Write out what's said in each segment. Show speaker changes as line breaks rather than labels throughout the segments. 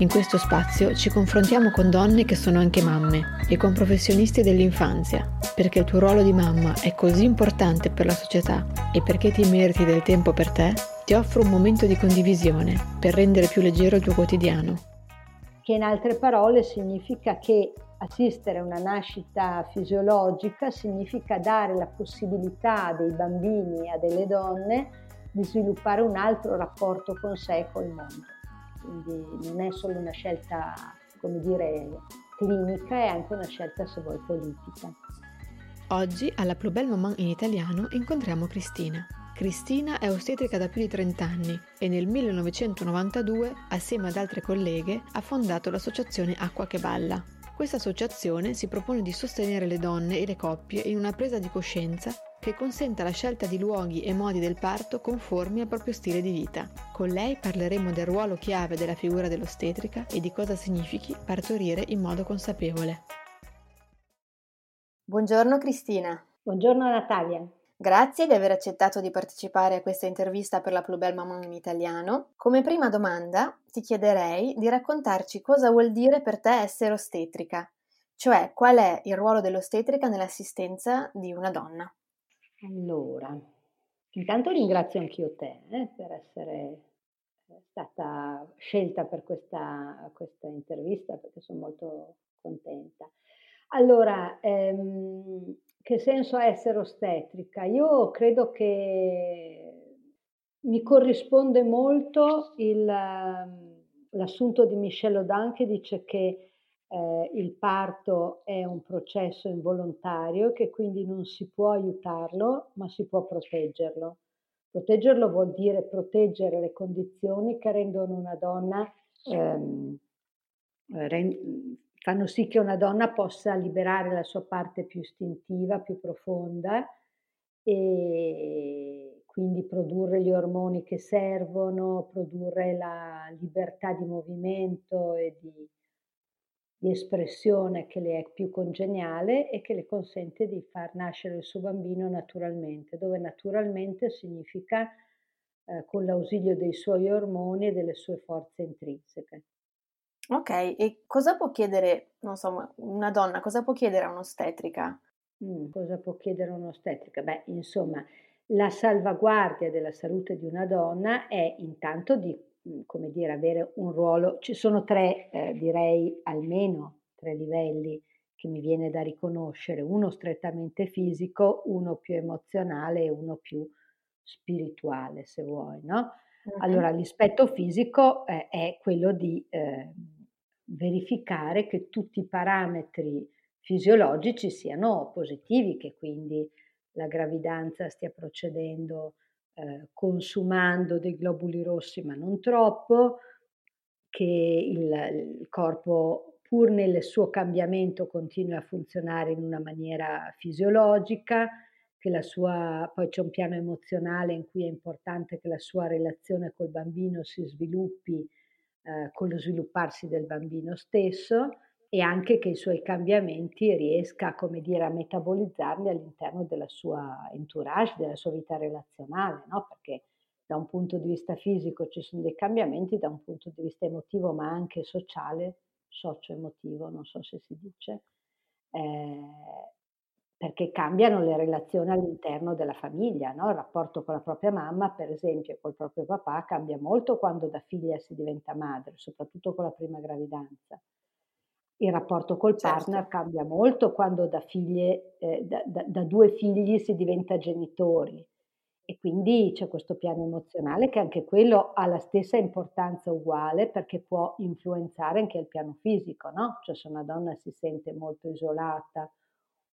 In questo spazio ci confrontiamo con donne che sono anche mamme e con professionisti dell'infanzia, perché il tuo ruolo di mamma è così importante per la società e perché ti meriti del tempo per te, ti offro un momento di condivisione per rendere più leggero il tuo quotidiano.
Che in altre parole significa che assistere a una nascita fisiologica significa dare la possibilità dei bambini e a delle donne di sviluppare un altro rapporto con sé e col mondo quindi non è solo una scelta, come dire, clinica, è anche una scelta, se vuoi, politica.
Oggi alla Plus Belle Maman in italiano incontriamo Cristina. Cristina è ostetrica da più di 30 anni e nel 1992, assieme ad altre colleghe, ha fondato l'associazione Acqua che Balla. Questa associazione si propone di sostenere le donne e le coppie in una presa di coscienza che consenta la scelta di luoghi e modi del parto conformi al proprio stile di vita. Con lei parleremo del ruolo chiave della figura dell'ostetrica e di cosa significhi partorire in modo consapevole. Buongiorno Cristina.
Buongiorno Natalia.
Grazie di aver accettato di partecipare a questa intervista per la Plus Belle Maman in italiano. Come prima domanda ti chiederei di raccontarci cosa vuol dire per te essere ostetrica, cioè qual è il ruolo dell'ostetrica nell'assistenza di una donna.
Allora, intanto ringrazio anch'io te eh, per essere eh, stata scelta per questa, questa, intervista perché sono molto contenta. Allora, ehm, che senso ha essere ostetrica? Io credo che mi corrisponde molto il, l'assunto di Michel Audin che dice che eh, il parto è un processo involontario che quindi non si può aiutarlo, ma si può proteggerlo. Proteggerlo vuol dire proteggere le condizioni che rendono una donna, ehm, rend- fanno sì che una donna possa liberare la sua parte più istintiva, più profonda e quindi produrre gli ormoni che servono, produrre la libertà di movimento e di, di espressione che le è più congeniale e che le consente di far nascere il suo bambino naturalmente, dove naturalmente significa eh, con l'ausilio dei suoi ormoni e delle sue forze intrinseche.
Ok, e cosa può chiedere, non so, una donna, cosa può chiedere a un'ostetrica?
Mm, cosa può chiedere un'ostetrica? Beh, insomma, la salvaguardia della salute di una donna è intanto di come dire, avere un ruolo. Ci sono tre, eh, direi almeno tre livelli che mi viene da riconoscere, uno strettamente fisico, uno più emozionale e uno più spirituale, se vuoi, no? Allora, l'aspetto fisico eh, è quello di eh, verificare che tutti i parametri fisiologici siano positivi, che quindi la gravidanza stia procedendo eh, consumando dei globuli rossi ma non troppo, che il, il corpo pur nel suo cambiamento continui a funzionare in una maniera fisiologica, che la sua, poi c'è un piano emozionale in cui è importante che la sua relazione col bambino si sviluppi eh, con lo svilupparsi del bambino stesso e anche che i suoi cambiamenti riesca, come dire, a metabolizzarli all'interno della sua entourage, della sua vita relazionale, no? Perché da un punto di vista fisico ci sono dei cambiamenti, da un punto di vista emotivo, ma anche sociale, socio-emotivo, non so se si dice, eh, perché cambiano le relazioni all'interno della famiglia, no? Il rapporto con la propria mamma, per esempio, e col proprio papà cambia molto quando da figlia si diventa madre, soprattutto con la prima gravidanza il rapporto col certo. partner cambia molto quando da, figlie, eh, da, da, da, due figli si diventa genitori e quindi c'è questo piano emozionale che anche quello ha la stessa importanza uguale perché può influenzare anche il piano fisico, no? Cioè se una donna si sente molto isolata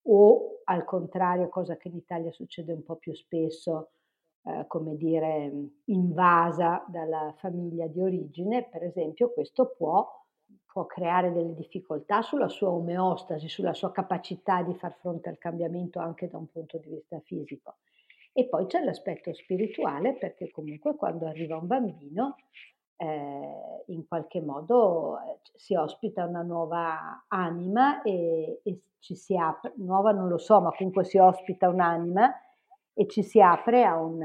o al contrario, cosa che in Italia succede un po' più spesso, eh, come dire, invasa dalla famiglia di origine, per esempio, questo può può creare delle difficoltà sulla sua omeostasi, sulla sua capacità di far fronte al cambiamento anche da un punto di vista fisico. E poi c'è l'aspetto spirituale perché comunque quando arriva un bambino eh, in qualche modo eh, si ospita una nuova anima e, e, ci si apre, nuova non lo so, ma comunque si ospita un'anima e ci si apre a un,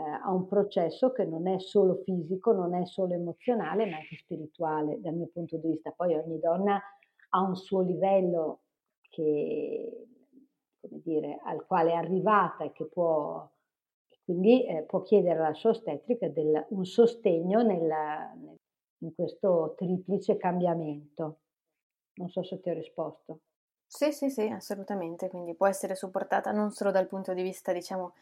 a un processo che non è solo fisico, non è solo emozionale, ma anche spirituale dal mio punto di vista. Poi ogni donna ha un suo livello che, dire, al quale è arrivata e che può quindi eh, può chiedere alla sua ostetrica del, un sostegno nella, in questo triplice cambiamento. Non so se ti ho risposto.
Sì, sì, sì, assolutamente. Quindi può essere supportata non solo dal punto di vista, diciamo,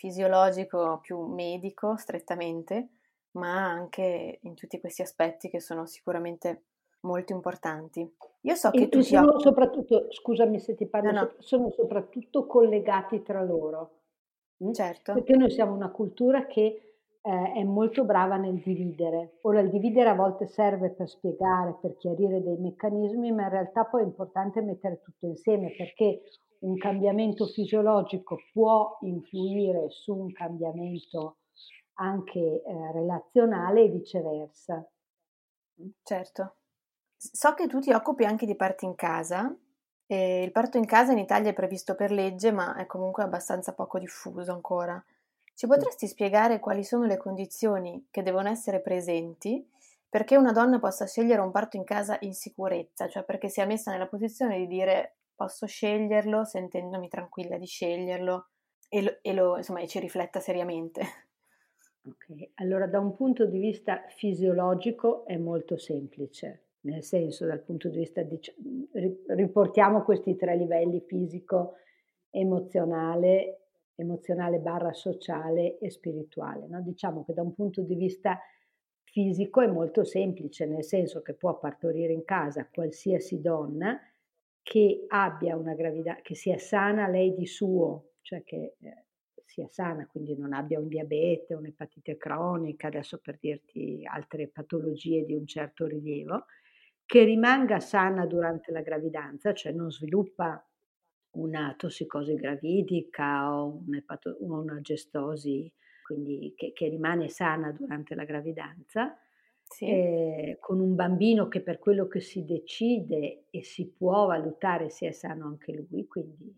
fisiologico, più medico, strettamente, ma anche in tutti questi aspetti che sono sicuramente molto importanti. Io so che e tu
sono soprattutto, scusami se ti parlo, no, no. sono soprattutto collegati tra loro.
Certo.
Perché noi siamo una cultura che eh, è molto brava nel dividere. Ora il dividere a volte serve per spiegare, per chiarire dei meccanismi, ma in realtà poi è importante mettere tutto insieme perché un cambiamento fisiologico può influire su un cambiamento anche eh, relazionale e viceversa.
Certo. So che tu ti occupi anche di parti in casa e il parto in casa in Italia è previsto per legge, ma è comunque abbastanza poco diffuso ancora. Ci potresti spiegare quali sono le condizioni che devono essere presenti perché una donna possa scegliere un parto in casa in sicurezza, cioè perché sia messa nella posizione di dire posso sceglierlo sentendomi tranquilla di sceglierlo e, lo, e, lo, insomma, e ci rifletta seriamente.
Ok, allora da un punto di vista fisiologico è molto semplice nel senso dal punto di vista di, riportiamo questi tre livelli fisico, emozionale, emozionale barra sociale e spirituale. No? Diciamo che da un punto di vista fisico è molto semplice, nel senso che può partorire in casa qualsiasi donna che abbia una gravidanza, che sia sana lei di suo, cioè che eh, sia sana, quindi non abbia un diabete, un'epatite cronica, adesso per dirti altre patologie di un certo rilievo, che rimanga sana durante la gravidanza, cioè non sviluppa una tossicosi gravidica o una gestosi, quindi che, che, rimane sana durante la gravidanza, sì. eh, con un bambino che per quello che si decide e si può valutare sia sano anche lui, quindi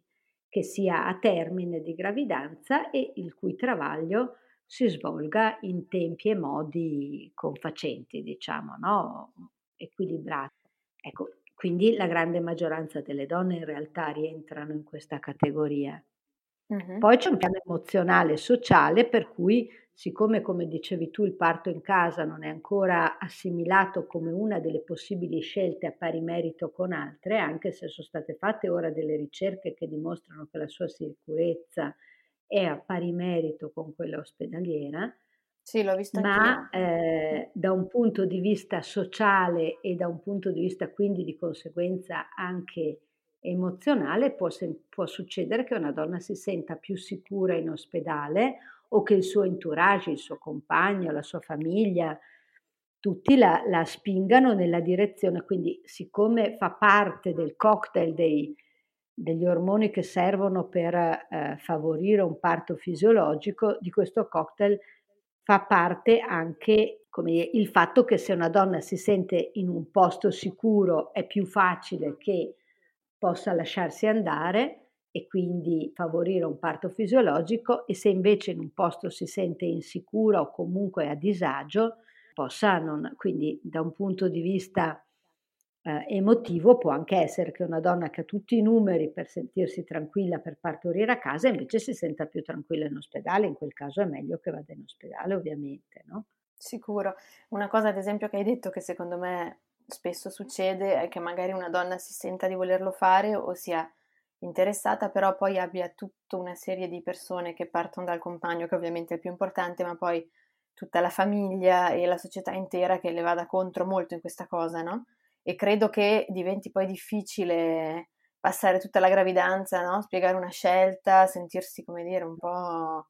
che sia a termine di gravidanza e il cui travaglio si svolga in tempi e modi confacenti, diciamo, no? equilibrato. Ecco, quindi la grande maggioranza delle donne in realtà rientrano in questa categoria. Poi c'è un piano emozionale e sociale per cui, siccome come dicevi tu il parto in casa non è ancora assimilato come una delle possibili scelte a pari merito con altre, anche se sono state fatte ora delle ricerche che dimostrano che la sua sicurezza è a pari merito con quella ospedaliera,
sì, l'ho vista
ma eh, da un punto di vista sociale e da un punto di vista quindi di conseguenza anche emozionale può, può succedere che una donna si senta più sicura in ospedale o che il suo entourage, il suo compagno, la sua famiglia, tutti la, la spingano nella direzione. Quindi siccome fa parte del cocktail dei, degli ormoni che servono per eh, favorire un parto fisiologico, di questo cocktail fa parte anche dire, il fatto che se una donna si sente in un posto sicuro è più facile che possa lasciarsi andare e quindi favorire un parto fisiologico e se invece in un posto si sente insicura o comunque a disagio, possa non, quindi da un punto di vista eh, emotivo può anche essere che una donna che ha tutti i numeri per sentirsi tranquilla per partorire a casa invece si senta più tranquilla in ospedale, in quel caso è meglio che vada in ospedale ovviamente, no?
Sicuro. Una cosa ad esempio che hai detto che secondo me spesso succede è che magari una donna si senta di volerlo fare o sia interessata, però poi abbia tutta una serie di persone che partono dal compagno, che ovviamente è il più importante, ma poi tutta la famiglia e la società intera che le vada contro molto in questa cosa, no? e credo che diventi poi difficile passare tutta la gravidanza, no? spiegare una scelta, sentirsi, come dire, un po'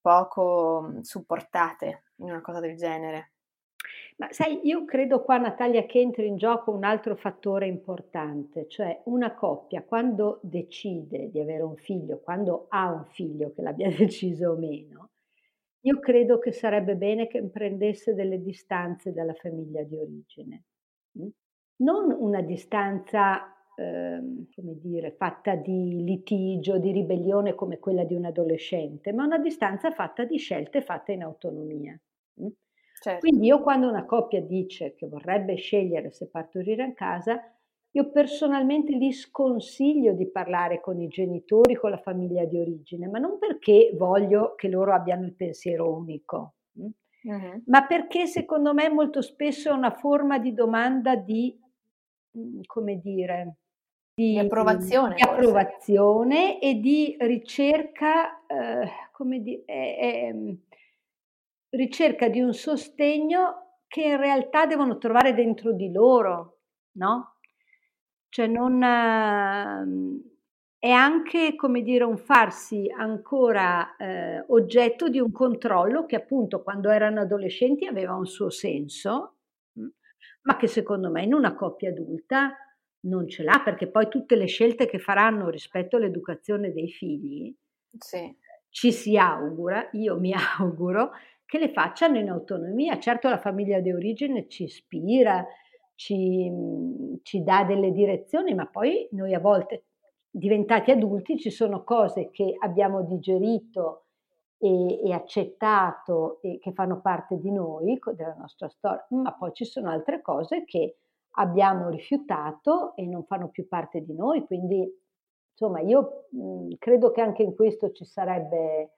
poco supportate in una cosa del genere.
Ma sai, io credo qua, Natalia, che entri in gioco un altro fattore importante, cioè una coppia quando decide di avere un figlio, quando ha un figlio, che l'abbia deciso o meno, io credo che sarebbe bene che prendesse delle distanze dalla famiglia di origine. Mm? Non una distanza, ehm, come dire, fatta di litigio, di ribellione come quella di un adolescente, ma una distanza fatta di scelte fatte in autonomia. Mm? Certo. Quindi io quando una coppia dice che vorrebbe scegliere se partorire a casa, io personalmente gli sconsiglio di parlare con i genitori, con la famiglia di origine, ma non perché voglio che loro abbiano il pensiero unico, uh-huh. ma perché secondo me molto spesso è una forma di domanda di, mm, come dire,
di, di approvazione,
di approvazione e di ricerca, eh, come dire, è, è, ricerca di un sostegno che in realtà devono trovare dentro di loro, no? Cioè non... Uh, è anche, come dire, un farsi ancora eh, oggetto di un controllo che appunto quando erano adolescenti aveva un suo senso, mm, ma che secondo me in una coppia adulta non ce l'ha, perché poi tutte le scelte che faranno rispetto all'educazione dei figli, sì. ci si augura, io mi auguro, che le facciano in autonomia. Certo la famiglia di origine ci ispira, ci, ci dà delle direzioni, ma poi noi a volte diventati adulti ci sono cose che abbiamo digerito e, e, accettato e che fanno parte di noi, della nostra storia, ma poi ci sono altre cose che abbiamo rifiutato e non fanno più parte di noi. Quindi, insomma, io mh, credo che anche in questo ci sarebbe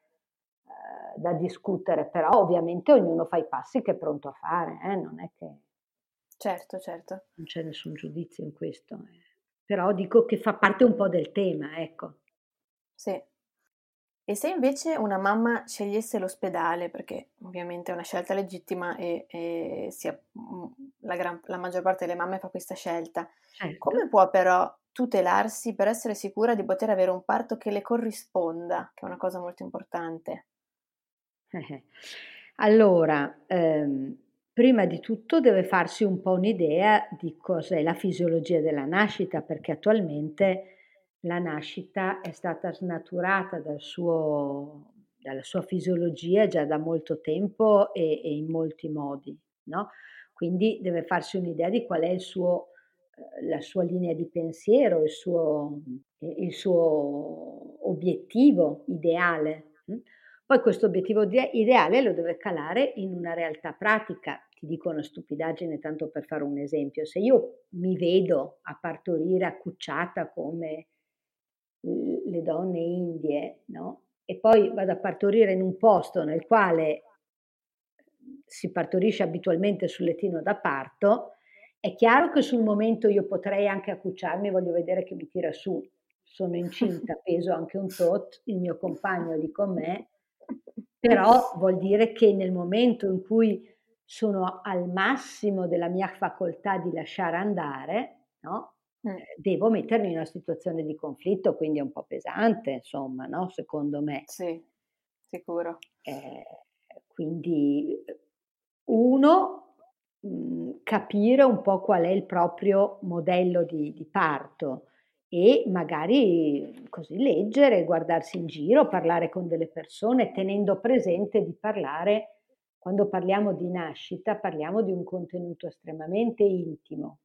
eh, da discutere, però ovviamente ognuno fa i passi che è pronto a fare, eh? non è che...
Certo, certo.
Non c'è nessun giudizio in questo, eh. però dico che fa parte un po' del tema, ecco.
Sì. E se invece una mamma scegliesse l'ospedale, perché ovviamente è una scelta legittima e, e sia, mm, la, gran, la, maggior parte delle mamme fa questa scelta, certo. come può però tutelarsi per essere sicura di poter avere un parto che le corrisponda, che è una cosa molto importante?
Allora, ehm, prima di tutto deve farsi un po' un'idea di cos'è la fisiologia della nascita, perché attualmente la nascita è stata snaturata dal suo, dalla sua fisiologia già da molto tempo e, e in molti modi, no? Quindi deve farsi un'idea di qual è suo, eh, la sua linea di pensiero, il suo, il suo obiettivo ideale. Poi questo obiettivo ideale lo deve calare in una realtà pratica. Ti dico una stupidaggine tanto per fare un esempio. Se io mi vedo a partorire accucciata come le donne indie, no? E poi vado a partorire in un posto nel quale si partorisce abitualmente sul lettino da parto, è chiaro che sul momento io potrei anche accucciarmi, voglio vedere che mi tira su, sono incinta, peso anche un tot, il mio compagno è lì con me, però vuol dire che nel momento in cui sono al massimo della mia facoltà di lasciare andare, no? Eh, devo mettermi in una situazione di conflitto, quindi è un po' pesante, insomma, no? secondo me.
Sì, sicuro.
Eh, quindi uno, mh, mhmm, capire un po' qual è il proprio modello di, di parto e magari così leggere, guardarsi in giro, parlare con delle persone, tenendo presente di parlare, quando parliamo di nascita, parliamo di un contenuto estremamente intimo.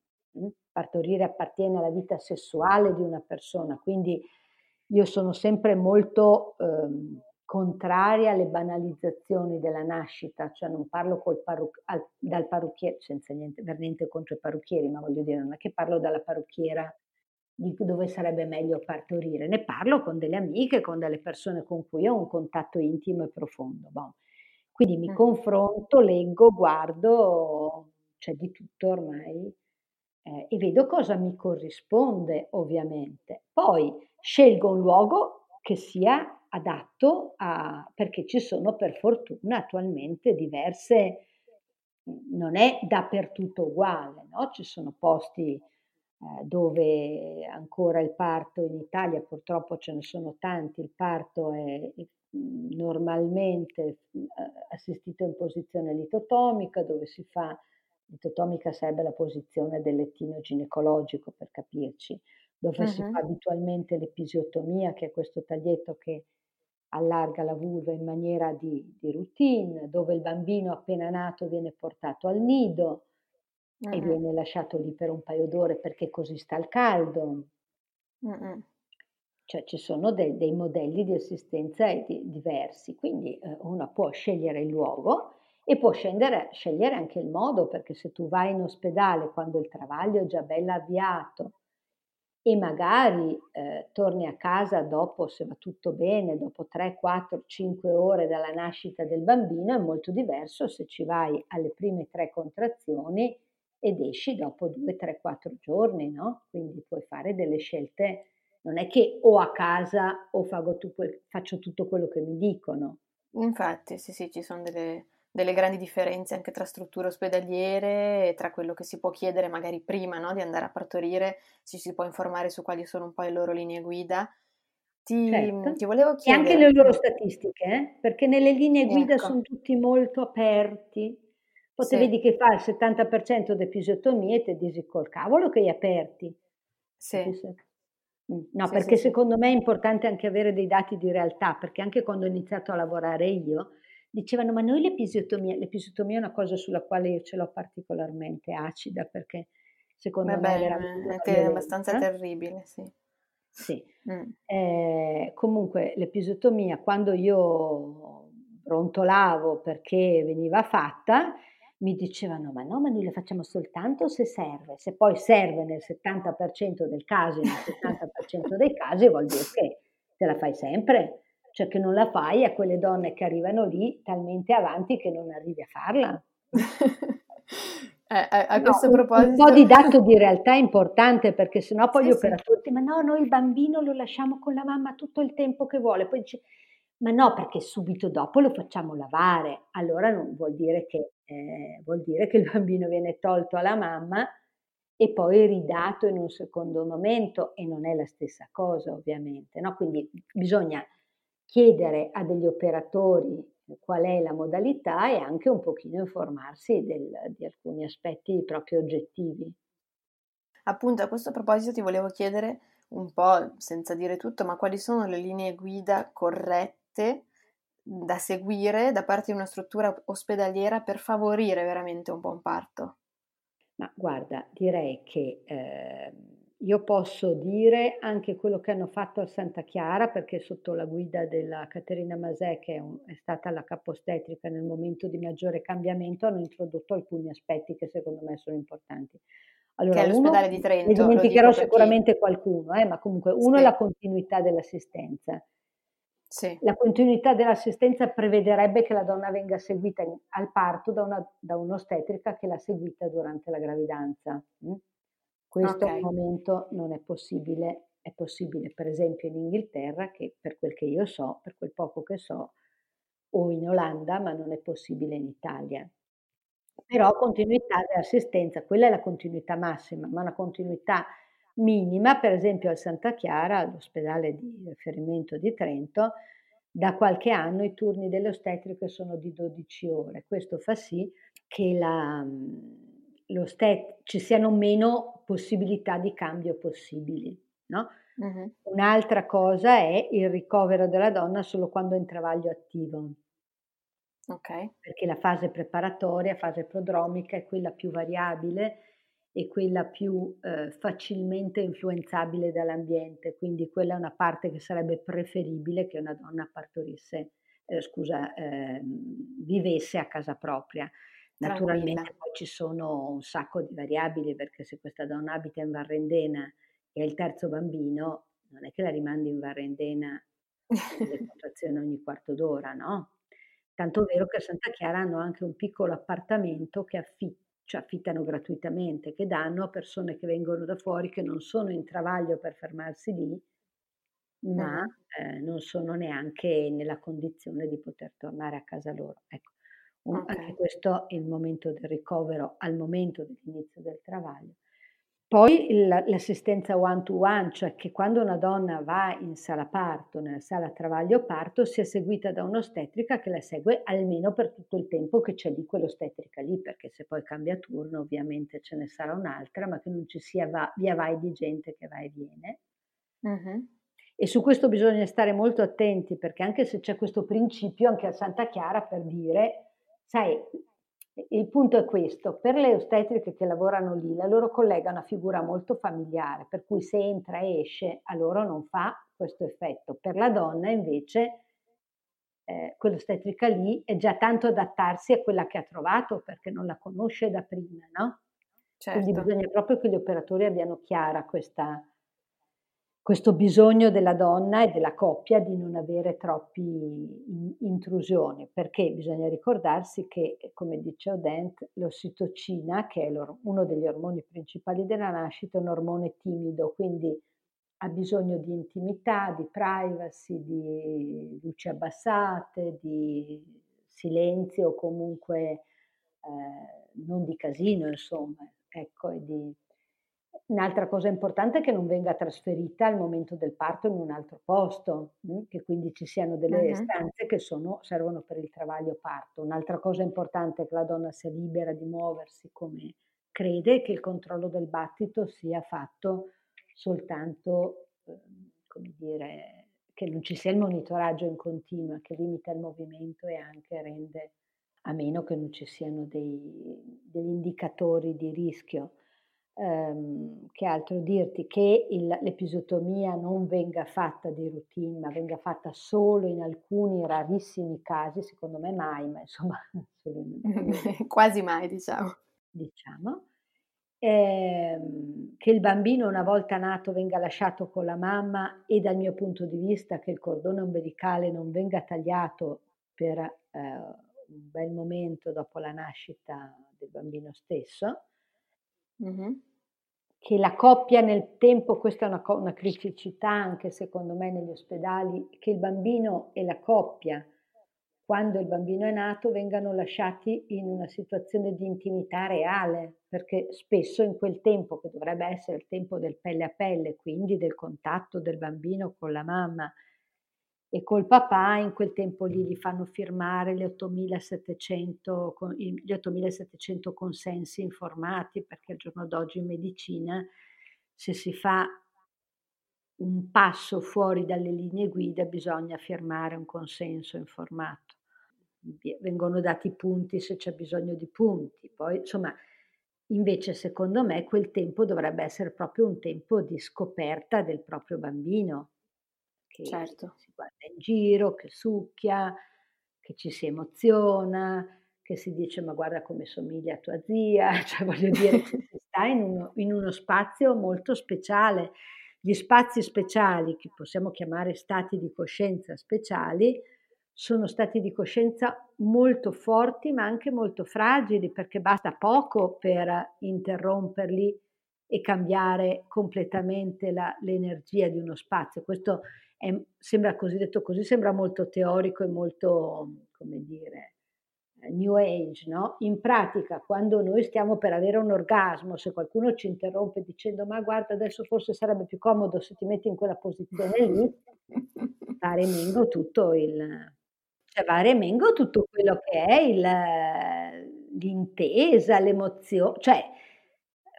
Partorire appartiene alla vita sessuale di una persona, quindi io sono sempre molto ehm, contraria alle banalizzazioni della nascita, cioè non parlo parruc- al, dal parrucchiere, senza niente, per niente contro i parrucchieri, ma voglio dire, non è che parlo dalla parrucchiera di dove sarebbe meglio partorire. Ne parlo con delle amiche, con delle persone con cui ho un contatto intimo e profondo. Bon. Quindi mi confronto, leggo, guardo, c'è di tutto ormai eh, e vedo cosa mi corrisponde ovviamente. Poi scelgo un luogo che sia adatto a, perché ci sono per fortuna attualmente diverse, non è dappertutto uguale, no? ci sono posti dove ancora il parto in Italia, purtroppo ce ne sono tanti, il parto è normalmente assistito in posizione litotomica, dove si fa, litotomica sarebbe la posizione del lettino ginecologico per capirci, dove uh-huh. si fa abitualmente l'episiotomia, che è questo taglietto che allarga la vulva in maniera di, di routine, dove il bambino appena nato viene portato al nido uh-huh. e viene lasciato lì per un paio d'ore perché così sta al caldo. Uh-uh. Cioè ci sono dei, dei modelli di assistenza di, diversi, quindi eh, uno può scegliere il luogo e può scendere, scegliere anche il modo, perché se tu vai in ospedale quando il travaglio è già bello avviato e magari eh, torni a casa dopo, se va tutto bene, dopo 3, 4, 5 ore dalla nascita del bambino, è molto diverso se ci vai alle prime tre contrazioni ed esci dopo 2, 3, 4 giorni, no? Quindi puoi fare delle scelte non è che o a casa o faccio tutto quello che mi dicono.
Infatti, sì, sì, ci sono delle, delle grandi differenze anche tra strutture ospedaliere e tra quello che si può chiedere magari prima no, di andare a partorire, ci si può informare su quali sono un po' le loro linee guida. Ti, certo. ti volevo chiedere...
E anche le loro statistiche, eh? perché nelle linee guida ecco. sono tutti molto aperti. Poi sì. vedi che fa il 70% di episiotomie e ti dici col cavolo che hai aperti.
Sì.
No, sì, perché sì, secondo me è importante anche avere dei dati di realtà, perché anche quando ho iniziato a lavorare io, dicevano ma noi l'episiotomia, l'episiotomia è una cosa sulla quale io ce l'ho particolarmente acida, perché secondo
Beh,
me
è, è abbastanza terribile, sì.
Sì, mm. eh, comunque l'episiotomia quando io brontolavo perché veniva fatta, mi dicevano ma no, ma noi le facciamo soltanto se serve, se poi serve nel 70% del caso, nel 70% dei casi vuol dire che te la fai sempre, cioè che non la fai a quelle donne che arrivano lì talmente avanti che non arrivi a farla.
eh, a, a questo no, proposito...
Un, po' di dato di realtà è importante perché sennò poi sì, gli operatori sì. ma no, noi il bambino lo lasciamo con la mamma tutto il tempo che vuole, poi dice ma no, perché subito dopo lo facciamo lavare. Allora non vuol dire che, eh, vuol dire che il bambino viene tolto alla mamma e poi ridato in un secondo momento e non è la stessa cosa ovviamente. No? Quindi bisogna chiedere a degli operatori qual è la modalità e anche un pochino informarsi del, di alcuni aspetti proprio oggettivi.
Appunto, a questo proposito ti volevo chiedere un po', senza dire tutto, ma quali sono le linee guida corrette ricette da seguire da parte di una struttura ospedaliera per favorire veramente un buon parto?
Ma guarda, direi che eh, io posso dire anche quello che hanno fatto a Santa Chiara, perché sotto la guida della Caterina Masè, che è, un, è stata la capostetrica nel momento di maggiore cambiamento, hanno introdotto alcuni aspetti che secondo me sono importanti.
Allora, che è l'ospedale uno, di Trento.
Ne dimenticherò sicuramente qualcuno, eh, ma comunque uno sì. è la continuità dell'assistenza.
Sì.
La continuità dell'assistenza prevederebbe che la donna venga seguita in, al parto da, una, da, un'ostetrica che l'ha seguita durante la gravidanza. Mm? Questo okay. al momento non è possibile. È possibile per esempio in Inghilterra, che per quel che io so, per quel poco che so, o in Olanda, ma non è possibile in Italia. Però continuità dell'assistenza, quella è la continuità massima, ma una continuità minima, per esempio al Santa Chiara, all'ospedale di riferimento di Trento, da qualche anno i turni delle ostetriche sono di 12 ore. Questo fa sì che la, stet- ci siano meno possibilità di cambio possibili. No? Uh-huh. Un'altra cosa è il ricovero della donna solo quando è in travaglio attivo.
Okay.
Perché la fase preparatoria, fase prodromica è quella più variabile e quella più eh, facilmente influenzabile dall'ambiente, quindi quella è una parte che sarebbe preferibile che una donna partorisse, eh, scusa, eh, vivesse a casa propria. Naturalmente poi ci sono un sacco di variabili perché se questa donna abita in Varrendena e ha il terzo bambino, non è che la rimandi in Varrendena le contrazioni ogni quarto d'ora, no? Tanto vero che a Santa Chiara hanno anche un piccolo appartamento che affitta cioè affittano gratuitamente, che danno a persone che vengono da fuori, che non sono in travaglio per fermarsi lì, ma eh, non sono neanche nella condizione di poter tornare a casa loro. Ecco, un, okay. anche questo è il momento del ricovero al momento dell'inizio del travaglio. Poi l'assistenza one to one, cioè che quando una donna va in sala parto, nella sala travaglio parto, sia seguita da un'ostetrica che la segue almeno per tutto il tempo che c'è lì quell'ostetrica lì, perché se poi cambia turno ovviamente ce ne sarà un'altra, ma che non ci sia va, via vai di gente che va e viene. Uh-huh. E su questo bisogna stare molto attenti, perché anche se c'è questo principio, anche a Santa Chiara per dire, sai, il punto è questo, per le ostetriche che lavorano lì, la loro collega è una figura molto familiare, per cui se entra e esce a loro non fa questo effetto. Per la donna invece eh, quell'ostetrica lì è già tanto adattarsi a quella che ha trovato perché non la conosce da prima, no? Certo. Quindi bisogna proprio che gli operatori abbiano chiara questa, questo bisogno della donna e della coppia di non avere troppi intrusioni, perché bisogna ricordarsi che, come dice Odent, l'ossitocina, che è uno degli ormoni principali della nascita, è un ormone timido, quindi ha bisogno di intimità, di privacy, di luci abbassate, di silenzio comunque eh, non di casino, insomma, ecco, e di Un'altra cosa importante è che non venga trasferita al momento del parto in un altro posto, mh? che quindi ci siano delle uh-huh. stanze che sono, servono per il travaglio parto. Un'altra cosa importante è che la donna sia libera di muoversi come crede e che il controllo del battito sia fatto soltanto, eh, come dire, che non ci sia il monitoraggio in continuo, che limita il movimento e anche rende, a meno che non ci siano dei, degli indicatori di rischio ehm, che altro dirti, che il, l'episotomia non venga fatta di routine, ma venga fatta solo in alcuni rarissimi casi, secondo me mai, ma insomma
quasi mai diciamo.
Diciamo. Ehm, che il bambino una volta nato venga lasciato con la mamma e dal mio punto di vista che il cordone ombelicale non venga tagliato per eh, un bel momento dopo la nascita del bambino stesso, Che la coppia nel tempo, questa è una, una criticità anche secondo me negli ospedali, che il bambino e la coppia, quando il bambino è nato, vengano lasciati in una situazione di intimità reale, perché spesso in quel tempo, che dovrebbe essere il tempo del pelle a pelle, quindi del contatto del bambino con la mamma, e col papà in quel tempo lì gli fanno firmare gli 8700, gli 8700 consensi informati perché al giorno d'oggi in medicina se si fa un passo fuori dalle linee guida bisogna firmare un consenso informato. Vengono dati punti se c'è bisogno di punti. Poi, insomma, invece secondo me quel tempo dovrebbe essere proprio un tempo di scoperta del proprio bambino, che certo. si guarda in giro, che succhia, che ci si emoziona, che si dice ma guarda come somiglia a tua zia, cioè voglio dire che si sta in uno, in uno spazio molto speciale. Gli spazi speciali, che possiamo chiamare stati di coscienza speciali, sono stati di coscienza molto forti ma anche molto fragili perché basta poco per interromperli e cambiare completamente la, l'energia di uno spazio. Questo è, sembra così detto così, sembra molto teorico e molto, come dire, New Age, no? In pratica, quando noi stiamo per avere un orgasmo, se qualcuno ci interrompe dicendo ma guarda adesso forse sarebbe più comodo se ti metti in quella posizione lì, va remengo tutto il... Cioè va remengo tutto quello che è il, l'intesa, l'emozione, cioè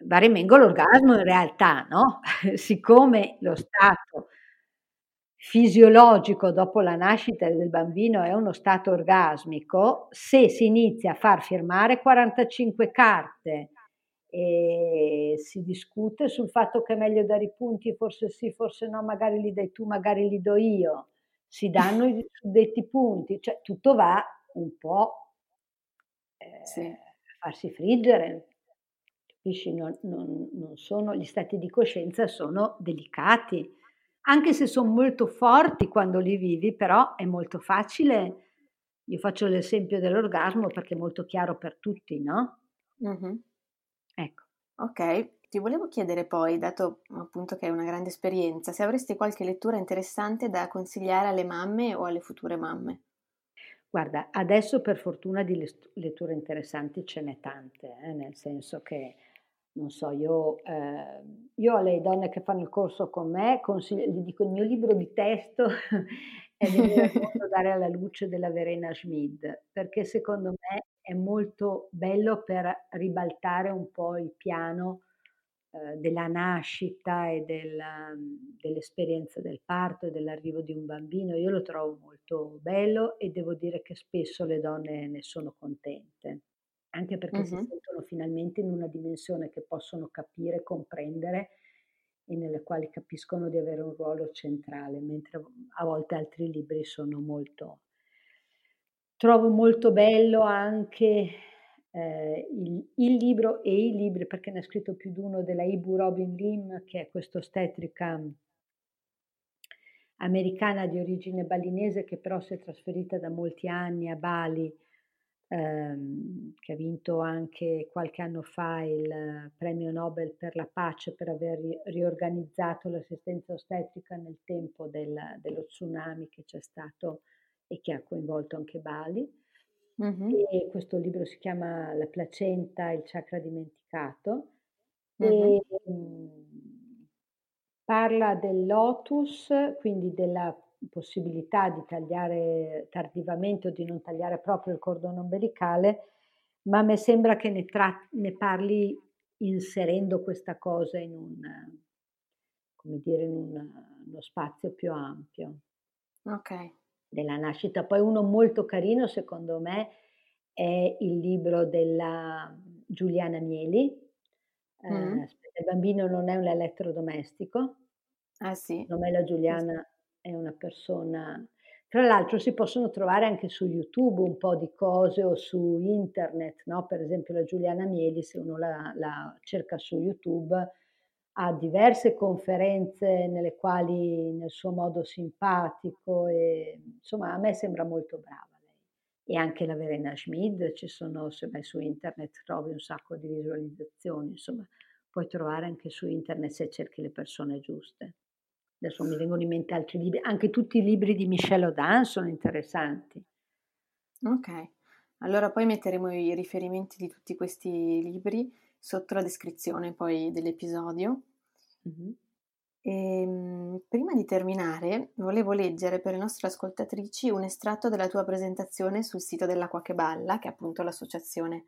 va remengo l'orgasmo in realtà, no? Siccome lo stato fisiologico dopo la nascita del bambino è uno stato orgasmico, se si inizia a far firmare 45 carte e si discute sul fatto che è meglio dare i punti, forse sì, forse no, magari li dai tu, magari li do io, si danno i suddetti punti, cioè tutto va un po' eh, sì. a farsi friggere. Capisci? Non, non, non sono, gli stati di coscienza sono delicati anche se sono molto forti quando li vivi, però è molto facile. Io faccio l'esempio dell'orgasmo perché è molto chiaro per tutti, no?
Mm-hmm. Ecco. Ok, ti volevo chiedere poi, dato appunto che è una grande esperienza, se avresti qualche lettura interessante da consigliare alle mamme o alle future mamme.
Guarda, adesso per fortuna di letture interessanti ce n'è tante, eh, nel senso che non so, io, eh, io alle donne che fanno il corso con me consiglio, gli dico il mio libro di testo è Venire dare alla luce della Verena Schmid, perché secondo me è molto bello per ribaltare un po' il piano eh, della nascita e della, dell'esperienza del parto e dell'arrivo di un bambino. Io lo trovo molto bello e devo dire che spesso le donne ne sono contente, anche perché uh-huh. si sentono finalmente in una dimensione che possono capire, comprendere e nelle quali capiscono di avere un ruolo centrale, mentre a volte altri libri sono molto... Trovo molto bello anche eh, il, il, libro e i libri, perché ne ha scritto più di uno, della Ibu Robin Lim, che è questa ostetrica americana di origine balinese che però si è trasferita da molti anni a Bali, ehm, che ha vinto anche qualche anno fa il premio Nobel per la pace per aver riorganizzato l'assistenza ostetrica nel tempo del, dello tsunami che c'è stato e che ha coinvolto anche Bali. Uh-huh. E questo libro si chiama La placenta, il chakra dimenticato. Uh-huh. E, mh, parla del lotus, quindi della possibilità di tagliare tardivamente o di non tagliare proprio il cordone ombelicale, ma a me sembra che ne, tra- ne parli inserendo questa cosa in un, come dire, in un, uno spazio più ampio.
Ok
della nascita. Poi uno molto carino, secondo me, è il libro della Giuliana Mieli. Mm. Eh, il bambino non è un elettrodomestico.
Ah sì.
Secondo me la Giuliana è una persona... Tra l'altro si possono trovare anche su YouTube un po' di cose o su internet, no? Per esempio la Giuliana Mieli, se uno la, la cerca su YouTube, ha diverse conferenze nelle quali nel suo modo simpatico e insomma a me sembra molto brava lei. E anche la Verena Schmid, ci sono, se vai su internet trovi un sacco di visualizzazioni, insomma puoi trovare anche su internet se cerchi le persone giuste. Adesso mi vengono in mente altri libri, anche tutti i libri di Michel Audin sono interessanti.
Ok, allora poi metteremo i riferimenti di tutti questi libri sotto la descrizione poi dell'episodio. Mm-hmm. E, ehm, prima di terminare, volevo leggere per le nostre ascoltatrici un estratto della tua presentazione sul sito dell'Acqua che Balla, che è appunto l'associazione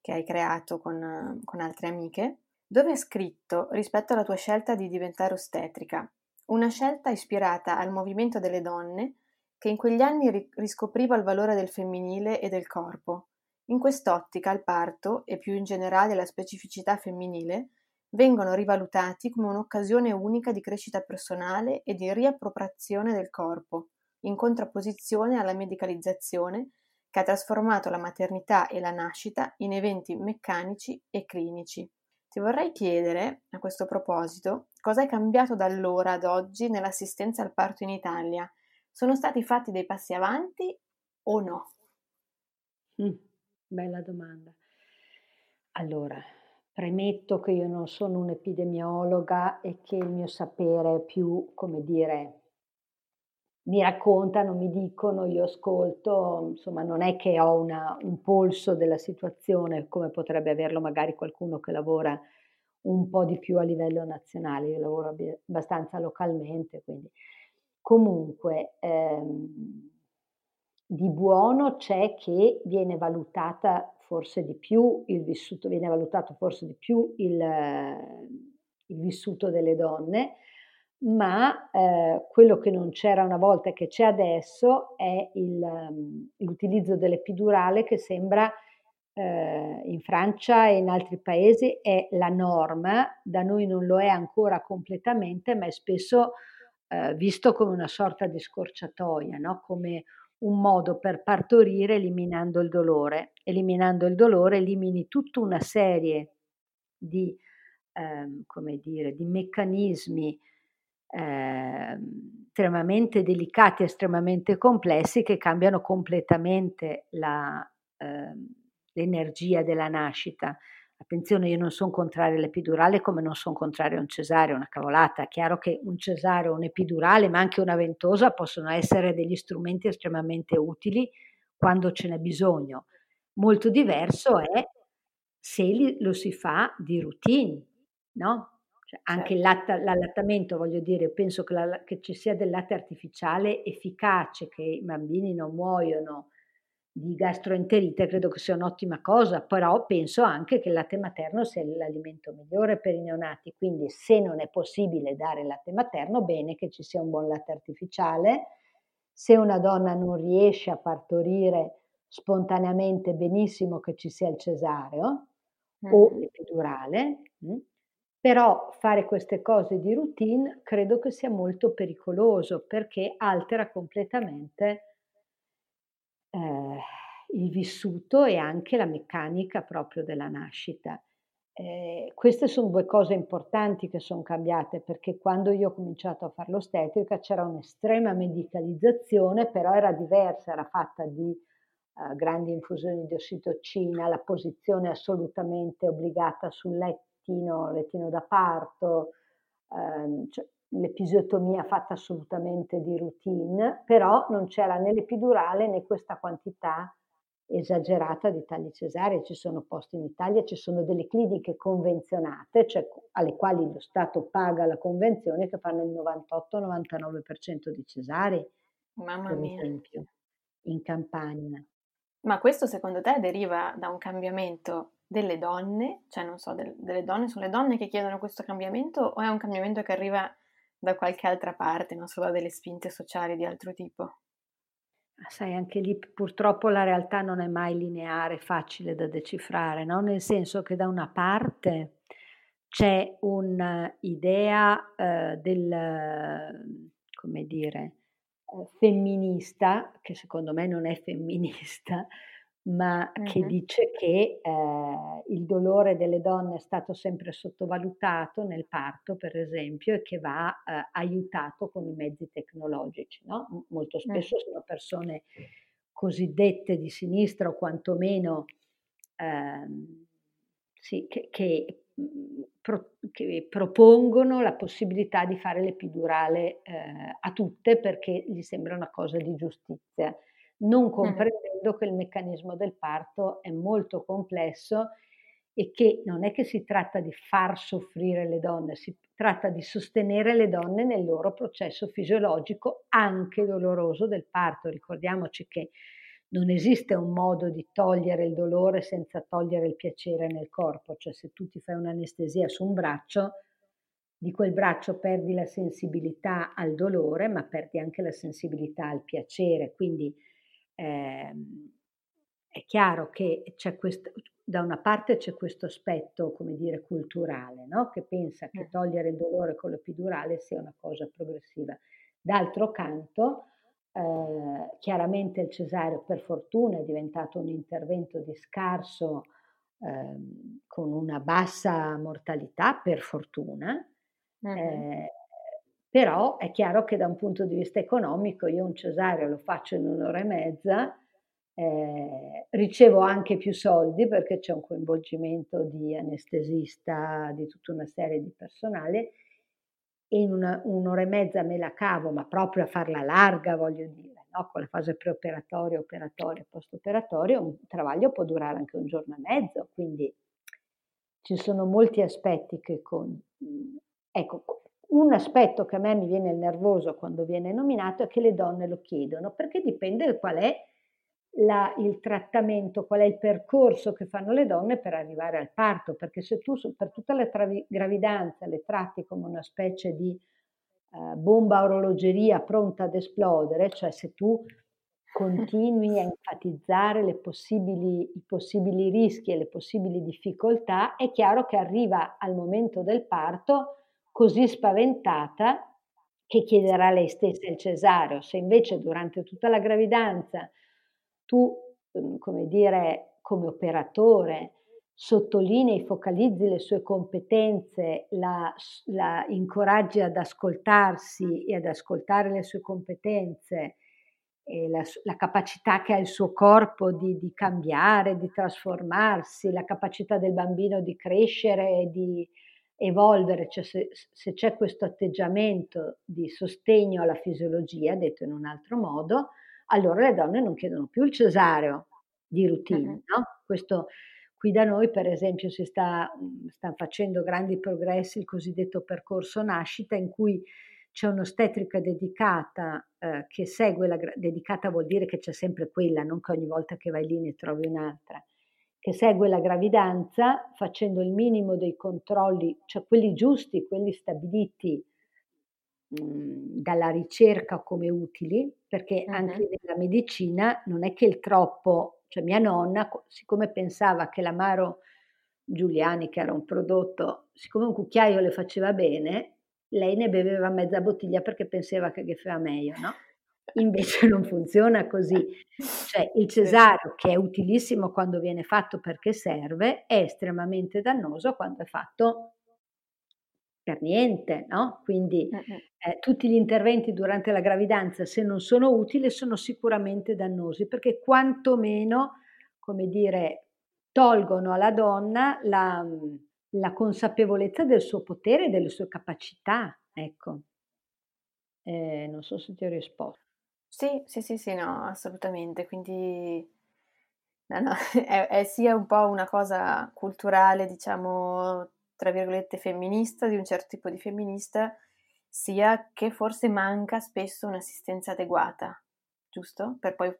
che hai creato con, con altre amiche, dove è scritto rispetto alla tua scelta di diventare ostetrica, una scelta ispirata al movimento delle donne che in quegli anni riscopriva il valore del femminile e del corpo in quest'ottica il parto, e più in generale la specificità femminile, vengono rivalutati come un'occasione unica di crescita personale e di riappropriazione del corpo, in contrapposizione alla medicalizzazione che ha trasformato la maternità e la nascita in eventi meccanici e clinici. Ti vorrei chiedere, a questo proposito, cosa è cambiato da allora ad oggi nell'assistenza al parto in Italia? Sono stati fatti dei passi avanti o no?
Mm. Bella domanda. Allora, premetto che io non sono un'epidemiologa e che il mio sapere è più, come dire, mi raccontano, mi dicono, io ascolto, insomma non è che ho una, un polso della situazione come potrebbe averlo magari qualcuno che lavora un po' di più a livello nazionale, io lavoro abbastanza localmente, quindi. Comunque ehm, di buono c'è che viene valutata forse di più il vissuto, viene valutato forse di più il, il vissuto delle donne, ma eh, quello che non c'era una volta e che c'è adesso è il, l'utilizzo dell'epidurale che sembra eh, in Francia e in altri paesi è la norma, da noi non lo è ancora completamente, ma è spesso eh, visto come una sorta di scorciatoia, no? come un modo per partorire eliminando il dolore. Eliminando il dolore elimini tutta una serie di, ehm, dire, di meccanismi eh, estremamente delicati, estremamente complessi che cambiano completamente la, eh, l'energia della nascita. Attenzione, io non sono contraria all'epidurale come non sono contraria a un cesareo, una cavolata. È chiaro che un cesareo, un epidurale, ma anche una ventosa possono essere degli strumenti estremamente utili quando ce n'è bisogno. Molto diverso è se lo si fa di routine, no? Cioè, anche
Certo.
l'allattamento, voglio dire, penso che, la- che ci sia del latte artificiale efficace, che i bambini non muoiono di gastroenterite, credo che sia un'ottima cosa, però penso anche che il latte materno sia l'alimento migliore per i neonati, quindi se non è possibile dare latte materno, bene che ci sia un buon latte artificiale. Se una donna non riesce a partorire spontaneamente, benissimo che ci sia il cesareo o
Mhm.
l'epidurale, mm? Però fare queste cose di routine credo che sia molto pericoloso perché altera completamente eh, il vissuto e anche la meccanica proprio della nascita. Eh, queste sono due cose importanti che sono cambiate perché quando io ho cominciato a fare l'ostetrica c'era un'estrema medicalizzazione, però era diversa, era fatta di eh, grandi infusioni di ossitocina, la posizione assolutamente obbligata sul lettino, lettino da parto, ehm, cioè, l'episiotomia fatta assolutamente di routine, però non c'era né l'epidurale né questa quantità esagerata di tagli cesarei. Ci sono posti in Italia, ci sono delle cliniche convenzionate, cioè alle quali lo Stato paga la convenzione che fanno il 98-99% di cesarei,
Mamma mia.
esempio, in campagna.
Ma questo secondo te deriva da un cambiamento delle donne? Cioè, non so, del- delle donne, sono le donne che chiedono questo cambiamento o è un cambiamento che arriva da qualche altra parte, non so, da delle spinte sociali di altro tipo?
Sai, anche lì purtroppo la realtà non è mai lineare, facile da decifrare, no? Nel senso che da una parte c'è un'idea eh, del, come dire, eh, femminista, che secondo me non è femminista, ma che
Mhm.
dice che eh, il dolore delle donne è stato sempre sottovalutato nel parto, per esempio, e che va eh, aiutato con i mezzi tecnologici. No? M- Molto
Mm.
spesso sono persone cosiddette di sinistra o quantomeno ehm, sì, che, che, mh, pro- che propongono la possibilità di fare l'epidurale eh, a tutte perché gli sembra una cosa di giustizia non comprendendo che il meccanismo del parto è molto complesso e che non è che si tratta di far soffrire le donne, si tratta di sostenere le donne nel loro processo fisiologico anche doloroso del parto. Ricordiamoci che non esiste un modo di togliere il dolore senza togliere il piacere nel corpo, cioè se tu ti fai un'anestesia su un braccio, di quel braccio perdi la sensibilità al dolore, ma perdi anche la sensibilità al piacere, quindi ehm, è chiaro che c'è questo, da una parte c'è questo aspetto, come dire, culturale, no? che pensa che
Mm.
togliere il dolore con l'epidurale sia una cosa progressiva. D'altro canto, eh, chiaramente il cesareo per fortuna è diventato un intervento di scarso, ehm, con una bassa mortalità, per fortuna, eh, però è chiaro che da un punto di vista economico io un cesareo lo faccio in un'ora e mezza, eh, ricevo anche più soldi perché c'è un coinvolgimento di anestesista, di tutta una serie di personale e in una, un'ora e mezza me la cavo, ma proprio a farla larga, voglio dire, no? con la fase preoperatoria, operatoria, post-operatoria, un travaglio può durare anche un giorno e mezzo, quindi ci sono molti aspetti che con... Ecco, un aspetto che a me mi viene nervoso quando viene nominato è che le donne lo chiedono, perché dipende qual è la, il trattamento, qual è il percorso che fanno le donne per arrivare al parto, perché se tu per tutta la travi, gravidanza le tratti come una specie di eh, bomba orologeria pronta ad esplodere, cioè se tu continui a enfatizzare possibili, i possibili rischi e le possibili difficoltà, è chiaro che arriva al momento del parto così spaventata che chiederà lei stessa il cesareo. Se invece durante tutta la gravidanza tu, come dire, come operatore, sottolinei, focalizzi le sue competenze, la, la incoraggi ad ascoltarsi e ad ascoltare le sue competenze, la, la, capacità che ha il suo corpo di, di, cambiare, di trasformarsi, la capacità del bambino di crescere di evolvere, cioè se, se c'è questo atteggiamento di sostegno alla fisiologia, detto in un altro modo, allora le donne non chiedono più il cesareo di routine, no? Questo, Qui da noi, per esempio, si sta, sta facendo grandi progressi il cosiddetto percorso nascita, in cui c'è un'ostetrica dedicata eh, che segue la dedicata vuol dire che c'è sempre quella, non che ogni volta che vai lì ne trovi un'altra, che segue la gravidanza facendo il minimo dei controlli, cioè quelli giusti, quelli stabiliti mh, dalla ricerca come utili, perché uh-huh. anche nella medicina non è che il troppo cioè mia nonna, siccome pensava che l'amaro Giuliani, che era un prodotto, siccome un cucchiaio le faceva bene, lei ne beveva mezza bottiglia perché pensava che faceva meglio, no? Invece non funziona così. Cioè il cesario, che è utilissimo quando viene fatto perché serve, è estremamente dannoso quando è fatto per niente, no? Quindi eh, tutti gli interventi durante la gravidanza, se non sono utili, sono sicuramente dannosi, perché quantomeno, come dire, tolgono alla donna la, la consapevolezza del suo potere e delle sue capacità, ecco. Eh, non so se ti ho risposto.
Sì, sì, sì, sì, no, assolutamente. Quindi no, no, è, è sia un po' una cosa culturale, diciamo, tra virgolette, femminista, di un certo tipo di femminista, sia che forse manca spesso un'assistenza adeguata, giusto? Per poi,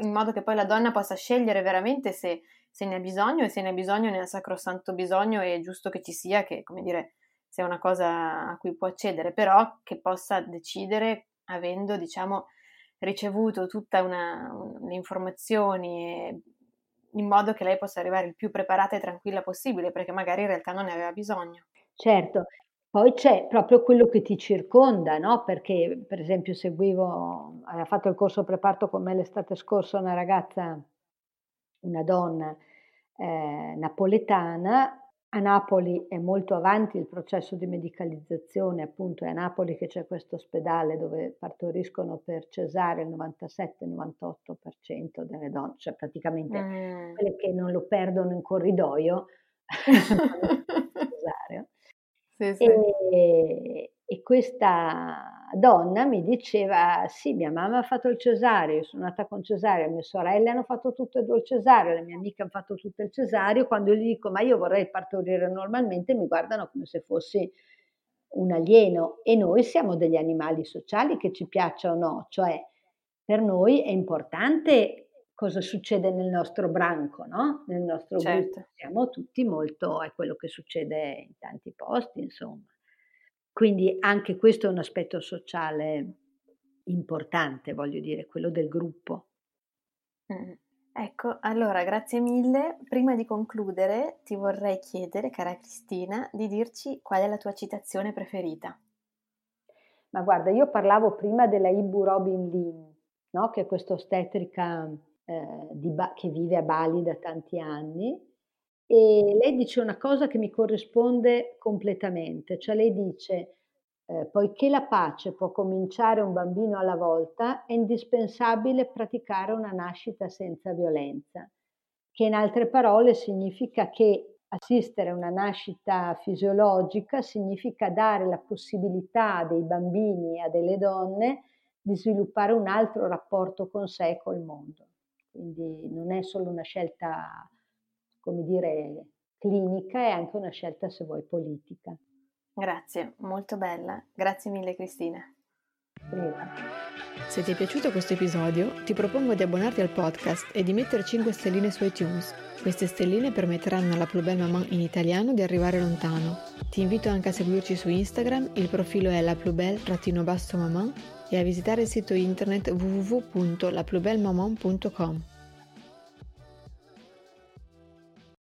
in modo che poi la donna possa scegliere veramente se, se ne ha bisogno e se ne ha bisogno ne ha sacrosanto bisogno è giusto che ci sia, che come dire, sia una cosa a cui può accedere, però che possa decidere avendo, diciamo, ricevuto tutte le informazioni in modo che lei possa arrivare il più preparata e tranquilla possibile, perché magari in realtà non ne aveva bisogno.
Certo, poi c'è proprio quello che ti circonda, no? Perché per esempio seguivo, aveva fatto il corso preparto con me l'estate scorsa una ragazza, una donna eh, napoletana a Napoli è molto avanti il processo di medicalizzazione, appunto è a Napoli che c'è questo ospedale dove partoriscono per cesare il 97-98% delle donne, cioè praticamente mm. quelle che non lo perdono in corridoio. sì, sì. E, e questa donna mi diceva, sì, mia mamma ha fatto il cesareo, sono nata con cesareo, mie sorelle hanno fatto tutto e due il cesareo, le mie amiche hanno fatto tutto il cesareo, quando gli dico, ma io vorrei partorire normalmente, mi guardano come se fossi un alieno e noi siamo degli animali sociali che ci piaccia o no, cioè per noi è importante cosa succede nel nostro branco, no? Nel nostro certo. gruppo siamo tutti molto, è quello che succede in tanti posti, insomma. Quindi anche questo è un aspetto sociale importante, voglio dire, quello del gruppo.
Mm. Ecco, allora grazie mille. Prima di concludere ti vorrei chiedere, cara Cristina, di dirci qual è la tua citazione preferita.
Ma guarda, io parlavo prima della Ibu Robin Lin, no? che è questa ostetrica eh, ba- che vive a Bali da tanti anni e lei dice una cosa che mi corrisponde completamente, cioè lei dice, eh, poiché la pace può cominciare un bambino alla volta, è indispensabile praticare una nascita senza violenza, che in altre parole significa che assistere a una nascita fisiologica significa dare la possibilità dei bambini e a delle donne di sviluppare un altro rapporto con sé e col mondo. Quindi non è solo una scelta come dire, clinica e anche una scelta, se vuoi, politica.
Grazie, molto bella. Grazie mille Cristina.
Prima.
Se ti è piaciuto questo episodio, ti propongo di abbonarti al podcast e di mettere 5 stelline su iTunes. Queste stelline permetteranno alla Plus Belle Maman in italiano di arrivare lontano. Ti invito anche a seguirci su Instagram, il profilo è la maman e a visitare il sito internet www.laplusbellemaman.com.